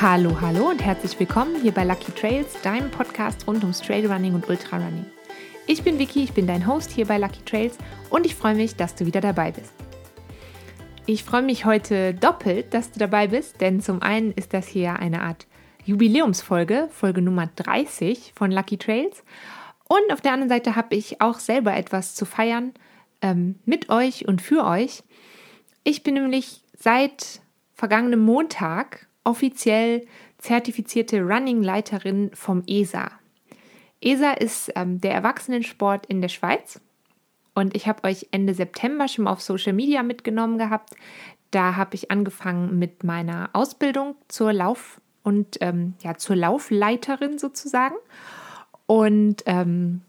Hallo, hallo und herzlich willkommen hier bei Lucky Trails, deinem Podcast rund ums Trailrunning und Ultrarunning. Ich bin Vicky, ich bin dein Host hier bei Lucky Trails und ich freue mich, dass du wieder dabei bist. Ich freue mich heute doppelt, dass du dabei bist, denn zum einen ist das hier eine Art Jubiläumsfolge, Folge Nummer 30 von Lucky Trails. Und auf der anderen Seite habe ich auch selber etwas zu feiern ähm, mit euch und für euch. Ich bin nämlich seit vergangenem Montag offiziell zertifizierte Running-Leiterin vom ESA. ESA ist ähm, der Erwachsenensport in der Schweiz. Und ich habe euch Ende September schon auf Social Media mitgenommen gehabt. Da habe ich angefangen mit meiner Ausbildung zur Lauf- und ähm, ja, zur Laufleiterin sozusagen. Und ähm,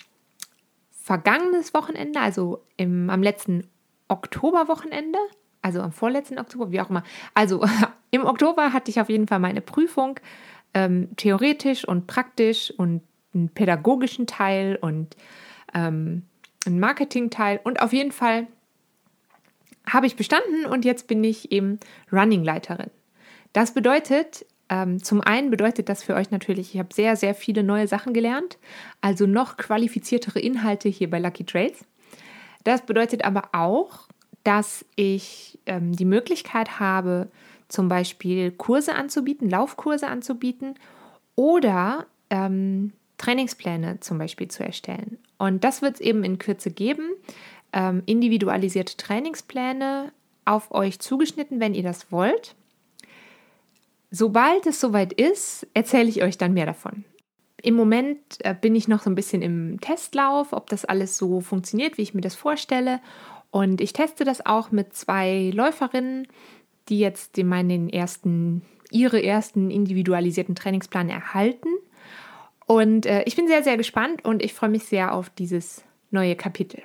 vergangenes Wochenende, also im, am letzten Oktoberwochenende, also am vorletzten Oktober, wie auch immer. Also im Oktober hatte ich auf jeden Fall meine Prüfung, ähm, theoretisch und praktisch und einen pädagogischen Teil und ähm, einen Marketing-Teil und auf jeden Fall habe ich bestanden und jetzt bin ich eben Running-Leiterin. Das bedeutet, ähm, zum einen bedeutet das für euch natürlich, ich habe sehr, sehr viele neue Sachen gelernt, also noch qualifiziertere Inhalte hier bei Lucky Trails. Das bedeutet aber auch, dass ich ähm, die Möglichkeit habe, zum Beispiel Kurse anzubieten, Laufkurse anzubieten oder ähm, Trainingspläne zum Beispiel zu erstellen. Und das wird es eben in Kürze geben. Ähm, individualisierte Trainingspläne auf euch zugeschnitten, wenn ihr das wollt. Sobald es soweit ist, erzähle ich euch dann mehr davon. Im Moment äh, bin ich noch so ein bisschen im Testlauf, ob das alles so funktioniert, wie ich mir das vorstelle. Und ich teste das auch mit zwei Läuferinnen, die jetzt meinen ersten, ihre ersten individualisierten Trainingsplan erhalten. Und äh, ich bin sehr, sehr gespannt und ich freue mich sehr auf dieses neue Kapitel.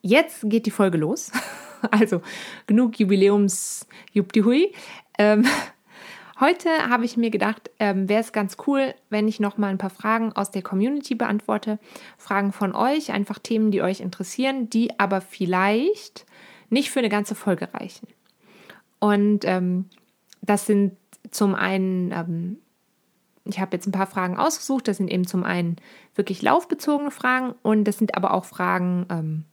Jetzt geht die Folge los. Also genug Jubiläums Jubdihui. Ähm, heute habe ich mir gedacht, ähm, wäre es ganz cool, wenn ich noch mal ein paar Fragen aus der Community beantworte. Fragen von euch, einfach Themen, die euch interessieren, die aber vielleicht nicht für eine ganze Folge reichen. Und ähm, das sind zum einen, ähm, ich habe jetzt ein paar Fragen ausgesucht, das sind eben zum einen wirklich laufbezogene Fragen und das sind aber auch Fragen, ähm,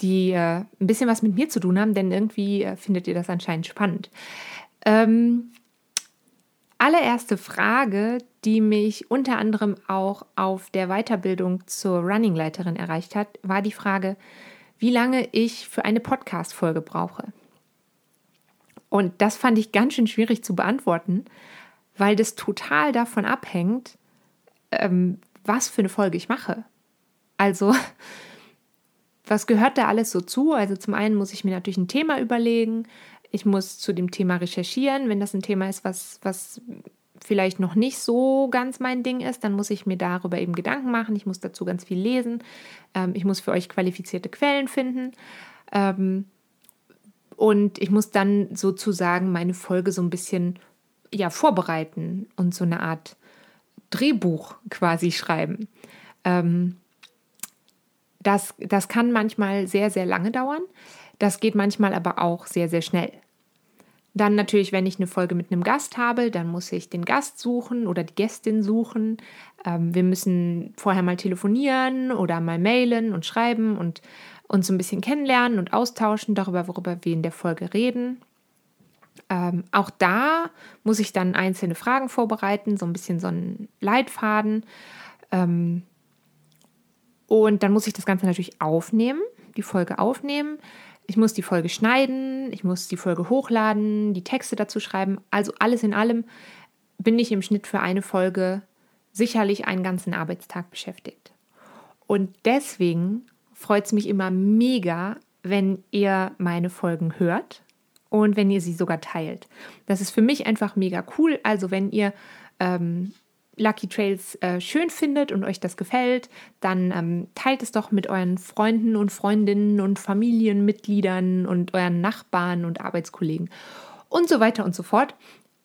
die äh, ein bisschen was mit mir zu tun haben, denn irgendwie äh, findet ihr das anscheinend spannend. Ähm, allererste Frage, die mich unter anderem auch auf der Weiterbildung zur Running-Leiterin erreicht hat, war die Frage, wie lange ich für eine Podcast-Folge brauche. Und das fand ich ganz schön schwierig zu beantworten, weil das total davon abhängt, ähm, was für eine Folge ich mache. Also, was gehört da alles so zu? Also, zum einen muss ich mir natürlich ein Thema überlegen. Ich muss zu dem Thema recherchieren, wenn das ein Thema ist, was, was vielleicht noch nicht so ganz mein Ding ist, dann muss ich mir darüber eben Gedanken machen. Ich muss dazu ganz viel lesen. Ähm, ich muss für euch qualifizierte Quellen finden. Ähm, und ich muss dann sozusagen meine Folge so ein bisschen ja, vorbereiten und so eine Art Drehbuch quasi schreiben. Ähm, das, das kann manchmal sehr, sehr lange dauern. Das geht manchmal aber auch sehr, sehr schnell. Dann natürlich, wenn ich eine Folge mit einem Gast habe, dann muss ich den Gast suchen oder die Gästin suchen. Ähm, wir müssen vorher mal telefonieren oder mal mailen und schreiben und uns ein bisschen kennenlernen und austauschen darüber, worüber wir in der Folge reden. Ähm, auch da muss ich dann einzelne Fragen vorbereiten, so ein bisschen so einen Leitfaden. Ähm, und dann muss ich das Ganze natürlich aufnehmen, die Folge aufnehmen. Ich muss die Folge schneiden, ich muss die Folge hochladen, die Texte dazu schreiben. Also alles in allem bin ich im Schnitt für eine Folge sicherlich einen ganzen Arbeitstag beschäftigt. Und deswegen freut es mich immer mega, wenn ihr meine Folgen hört und wenn ihr sie sogar teilt. Das ist für mich einfach mega cool. Also wenn ihr ähm, Lucky Trails äh, schön findet und euch das gefällt, dann ähm, teilt es doch mit euren Freunden und Freundinnen und Familienmitgliedern und euren Nachbarn und Arbeitskollegen und so weiter und so fort.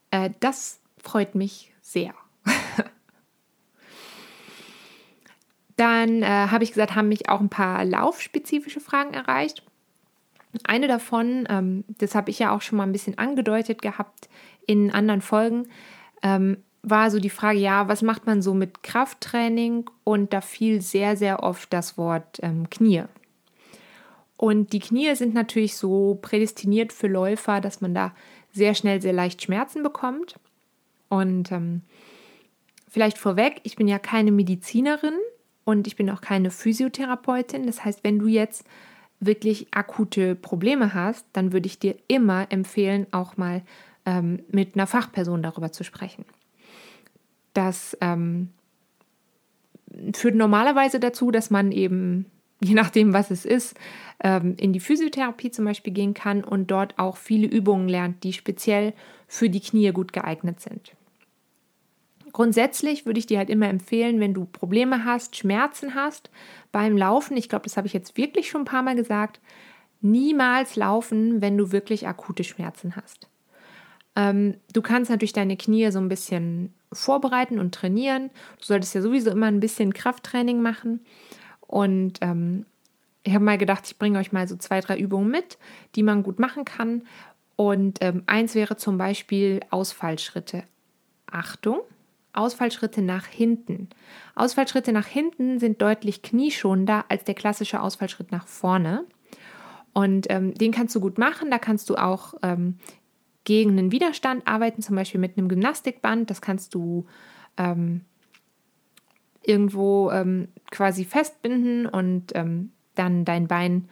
Äh, das freut mich sehr. dann äh, habe ich gesagt, haben mich auch ein paar laufspezifische Fragen erreicht. Eine davon, ähm, das habe ich ja auch schon mal ein bisschen angedeutet gehabt in anderen Folgen, ähm, war so die Frage, ja, was macht man so mit Krafttraining? Und da fiel sehr, sehr oft das Wort ähm, Knie. Und die Knie sind natürlich so prädestiniert für Läufer, dass man da sehr schnell sehr leicht Schmerzen bekommt. Und ähm, vielleicht vorweg, ich bin ja keine Medizinerin und ich bin auch keine Physiotherapeutin. Das heißt, wenn du jetzt wirklich akute Probleme hast, dann würde ich dir immer empfehlen, auch mal ähm, mit einer Fachperson darüber zu sprechen. Das ähm, führt normalerweise dazu, dass man eben je nachdem, was es ist, ähm, in die Physiotherapie zum Beispiel gehen kann und dort auch viele Übungen lernt, die speziell für die Knie gut geeignet sind. Grundsätzlich würde ich dir halt immer empfehlen, wenn du Probleme hast, Schmerzen hast beim Laufen, ich glaube, das habe ich jetzt wirklich schon ein paar Mal gesagt, niemals laufen, wenn du wirklich akute Schmerzen hast. Ähm, du kannst natürlich deine Knie so ein bisschen vorbereiten und trainieren. Du solltest ja sowieso immer ein bisschen Krafttraining machen. Und ähm, ich habe mal gedacht, ich bringe euch mal so zwei, drei Übungen mit, die man gut machen kann. Und ähm, eins wäre zum Beispiel Ausfallschritte. Achtung, Ausfallschritte nach hinten. Ausfallschritte nach hinten sind deutlich knieschonender als der klassische Ausfallschritt nach vorne. Und ähm, den kannst du gut machen. Da kannst du auch ähm, gegen einen Widerstand arbeiten, zum Beispiel mit einem Gymnastikband. Das kannst du ähm, irgendwo ähm, quasi festbinden und ähm, dann dein Bein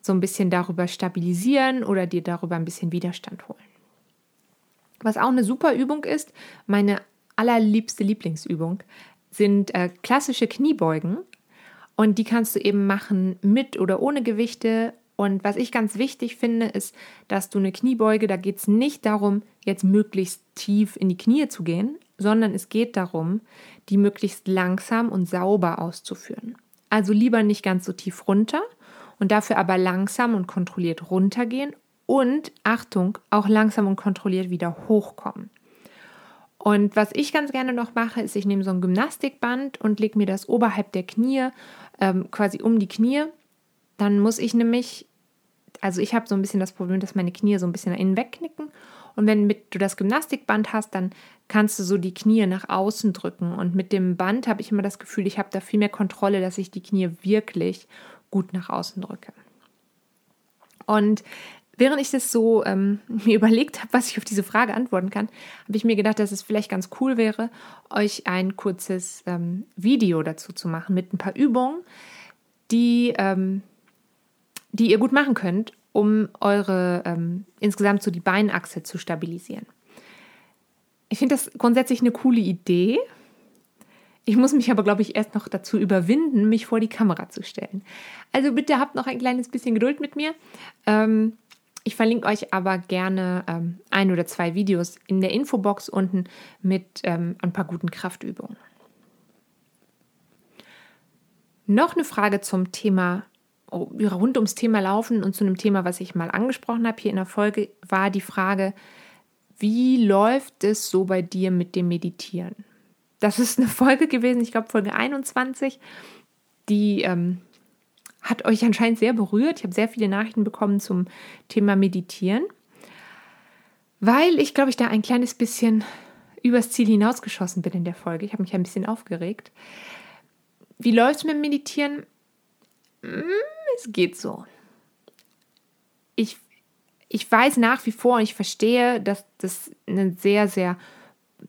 so ein bisschen darüber stabilisieren oder dir darüber ein bisschen Widerstand holen. Was auch eine super Übung ist, meine allerliebste Lieblingsübung, sind äh, klassische Kniebeugen. Und die kannst du eben machen mit oder ohne Gewichte. Und was ich ganz wichtig finde, ist, dass du eine Kniebeuge, da geht es nicht darum, jetzt möglichst tief in die Knie zu gehen, sondern es geht darum, die möglichst langsam und sauber auszuführen. Also lieber nicht ganz so tief runter und dafür aber langsam und kontrolliert runtergehen und Achtung, auch langsam und kontrolliert wieder hochkommen. Und was ich ganz gerne noch mache, ist, ich nehme so ein Gymnastikband und lege mir das oberhalb der Knie, ähm, quasi um die Knie. Dann muss ich nämlich, also ich habe so ein bisschen das Problem, dass meine Knie so ein bisschen nach innen wegknicken und wenn mit, du das Gymnastikband hast, dann kannst du so die Knie nach außen drücken. Und mit dem Band habe ich immer das Gefühl, ich habe da viel mehr Kontrolle, dass ich die Knie wirklich gut nach außen drücke. Und während ich das so ähm, mir überlegt habe, was ich auf diese Frage antworten kann, habe ich mir gedacht, dass es vielleicht ganz cool wäre, euch ein kurzes ähm, Video dazu zu machen mit ein paar Übungen, die, ähm, die ihr gut machen könnt, um eure ähm, insgesamt so die Beinachse zu stabilisieren. Ich finde das grundsätzlich eine coole Idee. Ich muss mich aber, glaube ich, erst noch dazu überwinden, mich vor die Kamera zu stellen. Also bitte habt noch ein kleines bisschen Geduld mit mir. Ähm, ich verlinke euch aber gerne ähm, ein oder zwei Videos in der Infobox unten mit ähm, ein paar guten Kraftübungen. Noch eine Frage zum Thema rund ums Thema Laufen und zu einem Thema, was ich mal angesprochen habe hier in der Folge, war die Frage, wie läuft es so bei dir mit dem Meditieren? Das ist eine Folge gewesen, ich glaube Folge 21, die ähm, hat euch anscheinend sehr berührt. Ich habe sehr viele Nachrichten bekommen zum Thema Meditieren, weil ich glaube ich da ein kleines bisschen übers Ziel hinausgeschossen bin in der Folge. Ich habe mich ein bisschen aufgeregt. Wie läuft es mit dem Meditieren? Hm, es geht so. Ich, ich weiß nach wie vor und ich verstehe, dass das eine sehr, sehr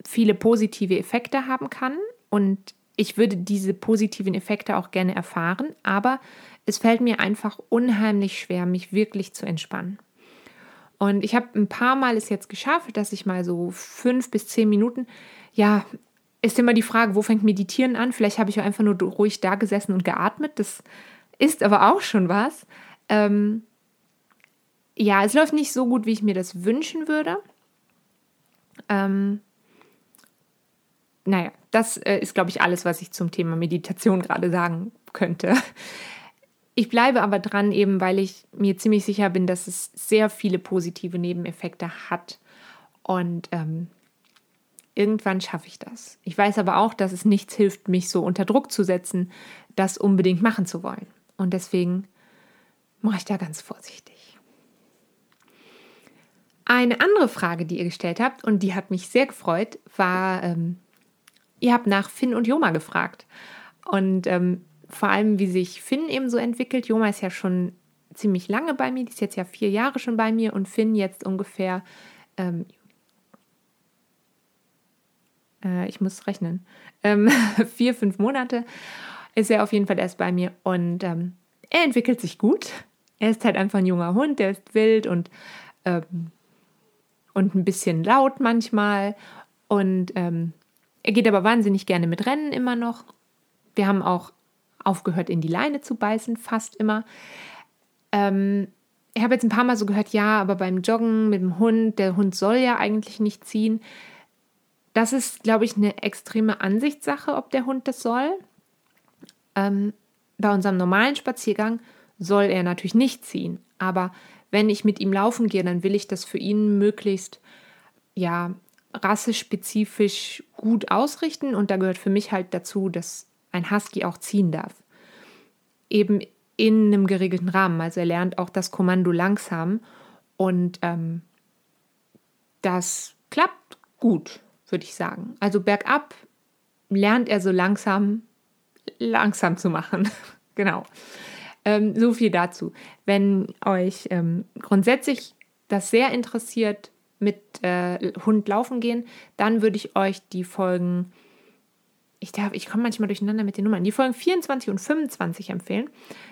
viele positive Effekte haben kann und ich würde diese positiven Effekte auch gerne erfahren, aber es fällt mir einfach unheimlich schwer, mich wirklich zu entspannen. Und ich habe ein paar Mal es jetzt geschafft, dass ich mal so fünf bis zehn Minuten, ja, ist immer die Frage, wo fängt Meditieren an? Vielleicht habe ich auch einfach nur ruhig da gesessen und geatmet. Das ist aber auch schon was. Ähm, ja, es läuft nicht so gut, wie ich mir das wünschen würde. Ähm, naja, das äh, ist, glaube ich, alles, was ich zum Thema Meditation gerade sagen könnte. Ich bleibe aber dran, eben weil ich mir ziemlich sicher bin, dass es sehr viele positive Nebeneffekte hat. Und ähm, irgendwann schaffe ich das. Ich weiß aber auch, dass es nichts hilft, mich so unter Druck zu setzen, das unbedingt machen zu wollen. Und deswegen mache ich da ganz vorsichtig. Eine andere Frage, die ihr gestellt habt, und die hat mich sehr gefreut, war, ähm, ihr habt nach Finn und Joma gefragt. Und ähm, vor allem, wie sich Finn eben so entwickelt. Joma ist ja schon ziemlich lange bei mir, die ist jetzt ja vier Jahre schon bei mir und Finn jetzt ungefähr, ähm, äh, ich muss rechnen, ähm, vier, fünf Monate ist er auf jeden Fall erst bei mir und ähm, er entwickelt sich gut. Er ist halt einfach ein junger Hund, der ist wild und, ähm, und ein bisschen laut manchmal und ähm, er geht aber wahnsinnig gerne mit Rennen immer noch. Wir haben auch aufgehört, in die Leine zu beißen, fast immer. Ähm, ich habe jetzt ein paar Mal so gehört, ja, aber beim Joggen mit dem Hund, der Hund soll ja eigentlich nicht ziehen. Das ist, glaube ich, eine extreme Ansichtssache, ob der Hund das soll. Ähm, bei unserem normalen Spaziergang soll er natürlich nicht ziehen. Aber wenn ich mit ihm laufen gehe, dann will ich das für ihn möglichst ja rassespezifisch gut ausrichten. Und da gehört für mich halt dazu, dass ein Husky auch ziehen darf. Eben in einem geregelten Rahmen. Also er lernt auch das Kommando langsam und ähm, das klappt gut, würde ich sagen. Also bergab lernt er so langsam, langsam zu machen. genau. Ähm, so viel dazu. Wenn euch ähm, grundsätzlich das sehr interessiert, mit äh, Hund laufen gehen, dann würde ich euch die Folgen ich, ich komme manchmal durcheinander mit den Nummern, die Folgen 24 und 25 empfehlen.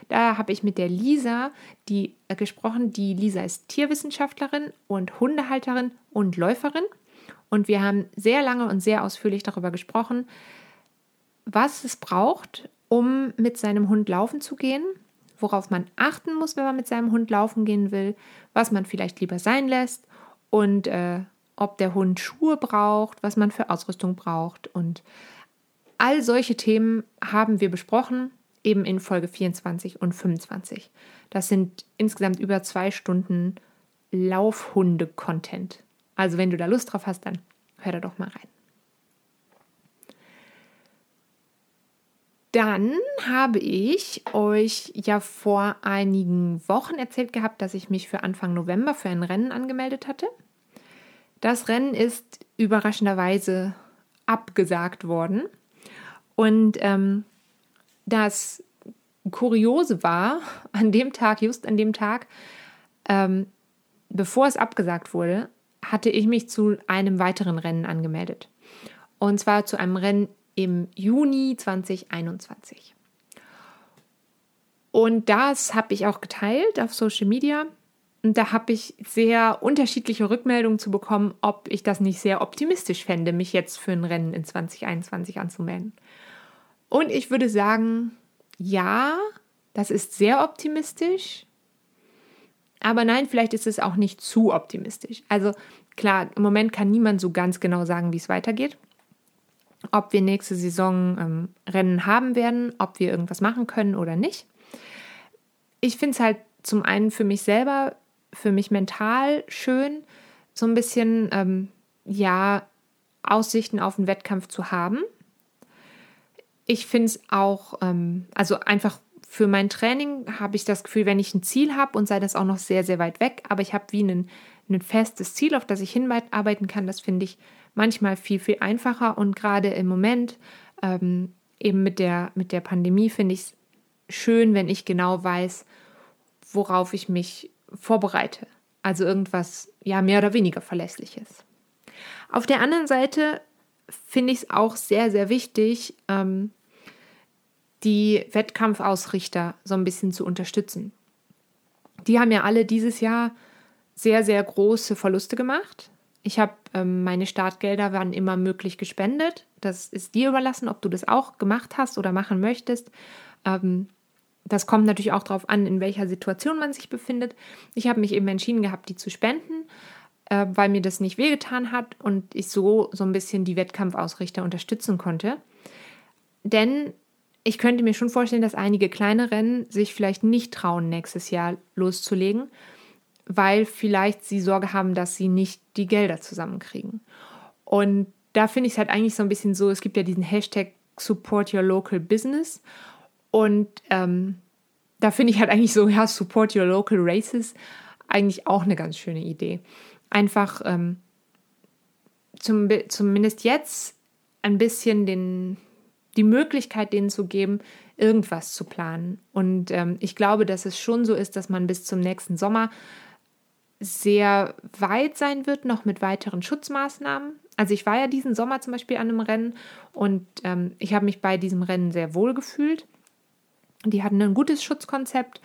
Da habe ich mit der Lisa die, äh, gesprochen. Die Lisa ist Tierwissenschaftlerin und Hundehalterin und Läuferin. Und wir haben sehr lange und sehr ausführlich darüber gesprochen, was es braucht, um mit seinem Hund laufen zu gehen, worauf man achten muss, wenn man mit seinem Hund laufen gehen will, was man vielleicht lieber sein lässt und äh, ob der Hund Schuhe braucht, was man für Ausrüstung braucht und All solche Themen haben wir besprochen, eben in Folge 24 und 25. Das sind insgesamt über zwei Stunden Laufhunde-Content. Also wenn du da Lust drauf hast, dann hör da doch mal rein. Dann habe ich euch ja vor einigen Wochen erzählt gehabt, dass ich mich für Anfang November für ein Rennen angemeldet hatte. Das Rennen ist überraschenderweise abgesagt worden. Und ähm, das Kuriose war, an dem Tag, just an dem Tag, ähm, bevor es abgesagt wurde, hatte ich mich zu einem weiteren Rennen angemeldet. Und zwar zu einem Rennen im Juni 2021. Und das habe ich auch geteilt auf Social Media. Und da habe ich sehr unterschiedliche Rückmeldungen zu bekommen, ob ich das nicht sehr optimistisch fände, mich jetzt für ein Rennen in 2021 anzumelden. Und ich würde sagen, ja, das ist sehr optimistisch. Aber nein, vielleicht ist es auch nicht zu optimistisch. Also klar, im Moment kann niemand so ganz genau sagen, wie es weitergeht. Ob wir nächste Saison ähm, Rennen haben werden, ob wir irgendwas machen können oder nicht. Ich finde es halt zum einen für mich selber, für mich mental schön, so ein bisschen, ähm, ja, Aussichten auf einen Wettkampf zu haben ich finde es auch, ähm, also einfach für mein Training habe ich das Gefühl, wenn ich ein Ziel habe und sei das auch noch sehr, sehr weit weg, aber ich habe wie ein, ein festes Ziel, auf das ich hinarbeiten kann, das finde ich manchmal viel, viel einfacher und gerade im Moment ähm, eben mit der, mit der Pandemie finde ich es schön, wenn ich genau weiß, worauf ich mich vorbereite. Also irgendwas, ja, mehr oder weniger verlässliches. Auf der anderen Seite finde ich es auch sehr, sehr wichtig, ähm, die Wettkampfausrichter so ein bisschen zu unterstützen. Die haben ja alle dieses Jahr sehr, sehr große Verluste gemacht. Ich habe ähm, meine Startgelder waren immer möglich gespendet. Das ist dir überlassen, ob du das auch gemacht hast oder machen möchtest. Ähm, das kommt natürlich auch darauf an, in welcher Situation man sich befindet. Ich habe mich eben entschieden gehabt, die zu spenden äh, weil mir das nicht wehgetan hat und ich so so ein bisschen die Wettkampfausrichter unterstützen konnte. Denn ich könnte mir schon vorstellen, dass einige kleine Rennen sich vielleicht nicht trauen, nächstes Jahr loszulegen, weil vielleicht sie Sorge haben, dass sie nicht die Gelder zusammenkriegen. Und da finde ich es halt eigentlich so ein bisschen so, es gibt ja diesen Hashtag Support Your Local Business und ähm, da finde ich halt eigentlich so, ja, Support Your Local Races eigentlich auch eine ganz schöne Idee. einfach ähm, zum, zumindest jetzt ein bisschen den, die Möglichkeit denen zu geben, irgendwas zu planen. Und ähm, ich glaube, dass es schon so ist, dass man bis zum nächsten Sommer sehr weit sein wird, noch mit weiteren Schutzmaßnahmen. Also ich war ja diesen Sommer zum Beispiel an einem Rennen und ähm, ich habe mich bei diesem Rennen sehr wohl gefühlt. Die hatten ein gutes Schutzkonzept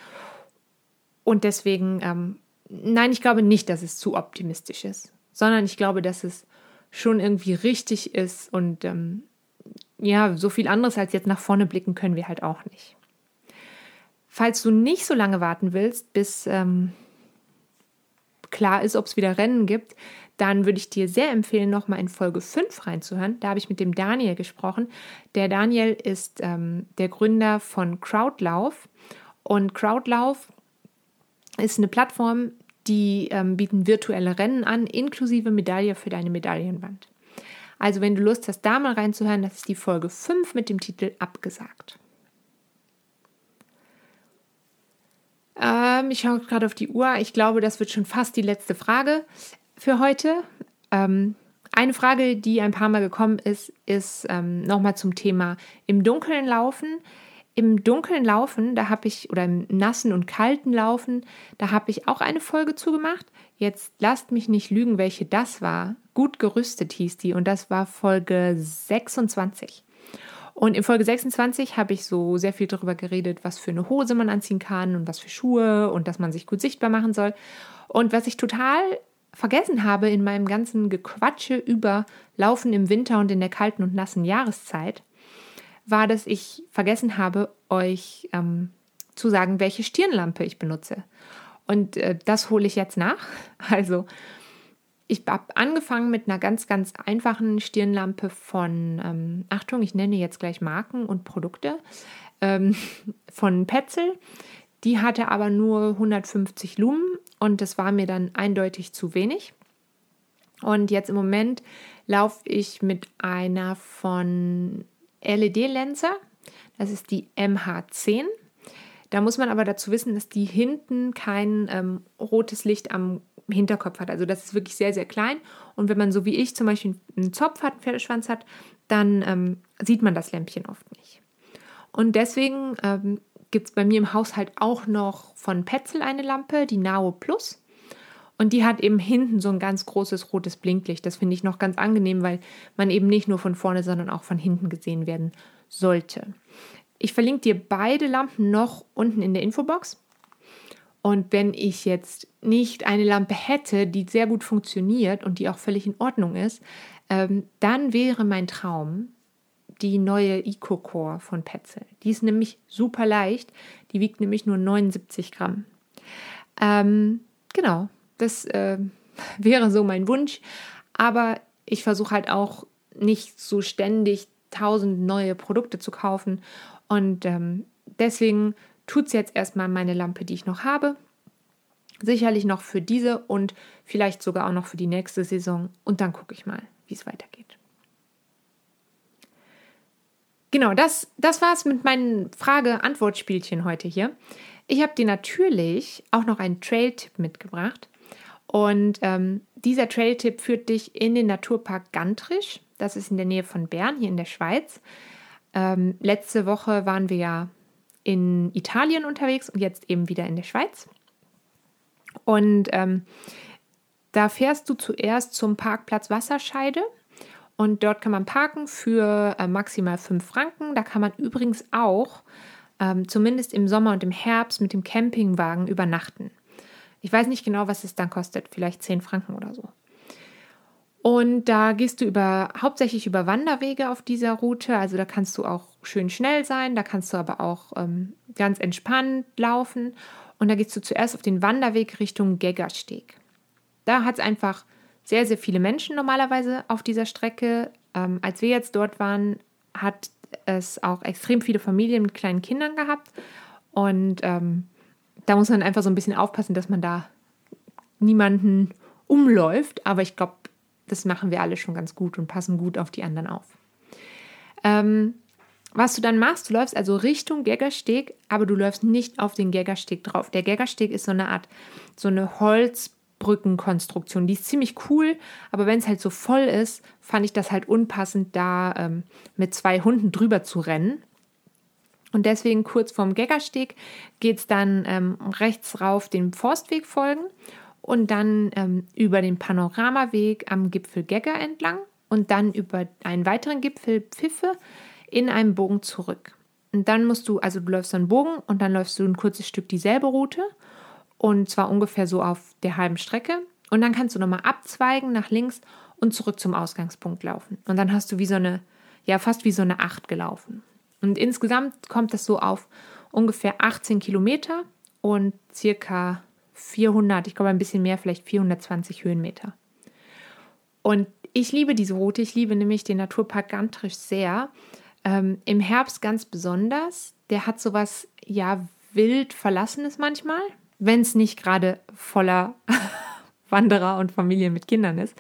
und deswegen, ähm, nein, ich glaube nicht, dass es zu optimistisch ist, sondern ich glaube, dass es schon irgendwie richtig ist und ähm, ja, so viel anderes als jetzt nach vorne blicken können wir halt auch nicht. Falls du nicht so lange warten willst, bis ähm, klar ist, ob es wieder Rennen gibt, dann würde ich dir sehr empfehlen, nochmal in Folge 5 reinzuhören. Da habe ich mit dem Daniel gesprochen. Der Daniel ist ähm, der Gründer von Crowdlauf. Und Crowdlauf ist eine Plattform, die ähm, bieten virtuelle Rennen an, inklusive Medaille für deine Medaillenwand. Also wenn du Lust hast, da mal reinzuhören, das ist die Folge 5 mit dem Titel Abgesagt. Ähm, ich schaue gerade auf die Uhr. Ich glaube, das wird schon fast die letzte Frage für heute. Ähm, eine Frage, die ein paar Mal gekommen ist, ist ähm, nochmal zum Thema im Dunkeln laufen. Im Dunkeln laufen, da habe ich, oder im nassen und kalten Laufen, da habe ich auch eine Folge zugemacht. Jetzt lasst mich nicht lügen, welche das war. Gut gerüstet hieß die und das war Folge 26. Und in Folge 26 habe ich so sehr viel darüber geredet, was für eine Hose man anziehen kann und was für Schuhe und dass man sich gut sichtbar machen soll. Und was ich total vergessen habe in meinem ganzen Gequatsche über Laufen im Winter und in der kalten und nassen Jahreszeit, war, dass ich vergessen habe, euch ähm, zu sagen, welche Stirnlampe ich benutze. Und äh, das hole ich jetzt nach. Also ich habe angefangen mit einer ganz, ganz einfachen Stirnlampe von, ähm, Achtung, ich nenne jetzt gleich Marken und Produkte, ähm, von Petzl. Die hatte aber nur 150 Lumen und das war mir dann eindeutig zu wenig. Und jetzt im Moment laufe ich mit einer von LED Lenser. Das ist die MH10. Da muss man aber dazu wissen, dass die hinten kein ähm, rotes Licht am Hinterkopf hat. Also das ist wirklich sehr, sehr klein. Und wenn man so wie ich zum Beispiel einen Zopf hat, einen Pferdeschwanz hat, dann ähm, sieht man das Lämpchen oft nicht. Und deswegen ähm, gibt es bei mir im Haushalt auch noch von Petzl eine Lampe, die Nao Plus. Und die hat eben hinten so ein ganz großes rotes Blinklicht. Das finde ich noch ganz angenehm, weil man eben nicht nur von vorne, sondern auch von hinten gesehen werden sollte. Ich verlinke dir beide Lampen noch unten in der Infobox. Und wenn ich jetzt nicht eine Lampe hätte, die sehr gut funktioniert und die auch völlig in Ordnung ist, ähm, dann wäre mein Traum die neue Eco-Core von Petzl. Die ist nämlich super leicht. Die wiegt nämlich nur 79 Gramm. Ähm, genau, das äh, wäre so mein Wunsch. Aber ich versuche halt auch nicht so ständig tausend neue Produkte zu kaufen. Und ähm, deswegen tut es jetzt erstmal meine Lampe, die ich noch habe. Sicherlich noch für diese und vielleicht sogar auch noch für die nächste Saison. Und dann gucke ich mal, wie es weitergeht. Genau, das, das war es mit meinen Frage-Antwort-Spielchen heute hier. Ich habe dir natürlich auch noch einen Trail-Tipp mitgebracht. Und ähm, dieser Trail-Tipp führt dich in den Naturpark Gantrisch. Das ist in der Nähe von Bern, hier in der Schweiz. Ähm, letzte Woche waren wir ja in Italien unterwegs und jetzt eben wieder in der Schweiz. Und ähm, da fährst du zuerst zum Parkplatz Wasserscheide und dort kann man parken für äh, maximal 5 Franken. Da kann man übrigens auch, ähm, zumindest im Sommer und im Herbst, mit dem Campingwagen übernachten. Ich weiß nicht genau, was es dann kostet, vielleicht 10 Franken oder so. Und da gehst du über, hauptsächlich über Wanderwege auf dieser Route. Also da kannst du auch schön schnell sein, da kannst du aber auch ähm, ganz entspannt laufen. Und da gehst du zuerst auf den Wanderweg Richtung Geggersteg. Da hat es einfach sehr, sehr viele Menschen normalerweise auf dieser Strecke. Ähm, als wir jetzt dort waren, hat es auch extrem viele Familien mit kleinen Kindern gehabt. Und ähm, da muss man einfach so ein bisschen aufpassen, dass man da niemanden umläuft. Aber ich glaube, das machen wir alle schon ganz gut und passen gut auf die anderen auf. Ähm, was du dann machst, du läufst also Richtung Geggersteg, aber du läufst nicht auf den Geggersteg drauf. Der Geggersteg ist so eine Art, so eine Holz, Brückenkonstruktion. Die ist ziemlich cool, aber wenn es halt so voll ist, fand ich das halt unpassend, da ähm, mit zwei Hunden drüber zu rennen. Und deswegen kurz vorm Geggersteg geht es dann ähm, rechts rauf dem Forstweg folgen und dann ähm, über den Panoramaweg am Gipfel Gegger entlang und dann über einen weiteren Gipfel Pfiffe in einem Bogen zurück. Und dann musst du, also du läufst einen Bogen und dann läufst du ein kurzes Stück dieselbe Route und zwar ungefähr so auf der halben Strecke. Und dann kannst du nochmal abzweigen nach links und zurück zum Ausgangspunkt laufen. Und dann hast du wie so eine, ja, fast wie so eine Acht gelaufen. Und insgesamt kommt das so auf ungefähr 18 Kilometer und circa 400, ich glaube ein bisschen mehr, vielleicht 420 Höhenmeter. Und ich liebe diese Route, ich liebe nämlich den Naturpark Gantrisch sehr. Ähm, Im Herbst ganz besonders. Der hat sowas, ja, wild Verlassenes manchmal, wenn es nicht gerade voller Wanderer und Familien mit Kindern ist.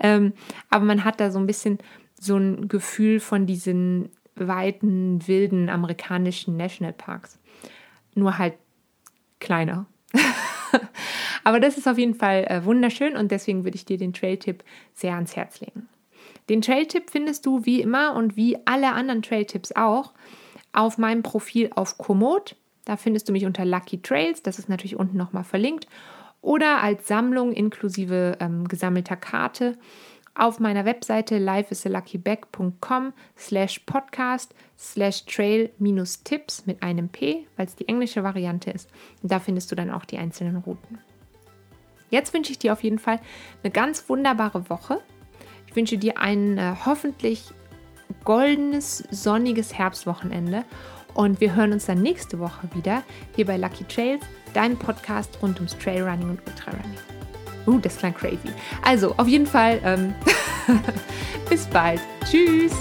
Ähm, aber man hat da so ein bisschen so ein Gefühl von diesen weiten, wilden amerikanischen Nationalparks. Nur halt kleiner. Aber das ist auf jeden Fall äh, wunderschön und deswegen würde ich dir den Trail-Tipp sehr ans Herz legen. Den Trail-Tipp findest du wie immer und wie alle anderen Trail-Tipps auch auf meinem Profil auf Komoot. Da findest du mich unter Lucky Trails, das ist natürlich unten nochmal verlinkt. Oder als Sammlung inklusive ähm, gesammelter Karte auf meiner Webseite lifeisalaluckyback.com slash podcast slash trail minus Tipps mit einem P, weil es die englische Variante ist. Und da findest du dann auch die einzelnen Routen. Jetzt wünsche ich dir auf jeden Fall eine ganz wunderbare Woche. Ich wünsche dir ein äh, hoffentlich goldenes, sonniges Herbstwochenende und wir hören uns dann nächste Woche wieder hier bei Lucky Trails, deinem Podcast rund ums Trailrunning und Ultrarunning. Uh, das klang crazy. Also, auf jeden Fall, ähm, bis bald. Tschüss.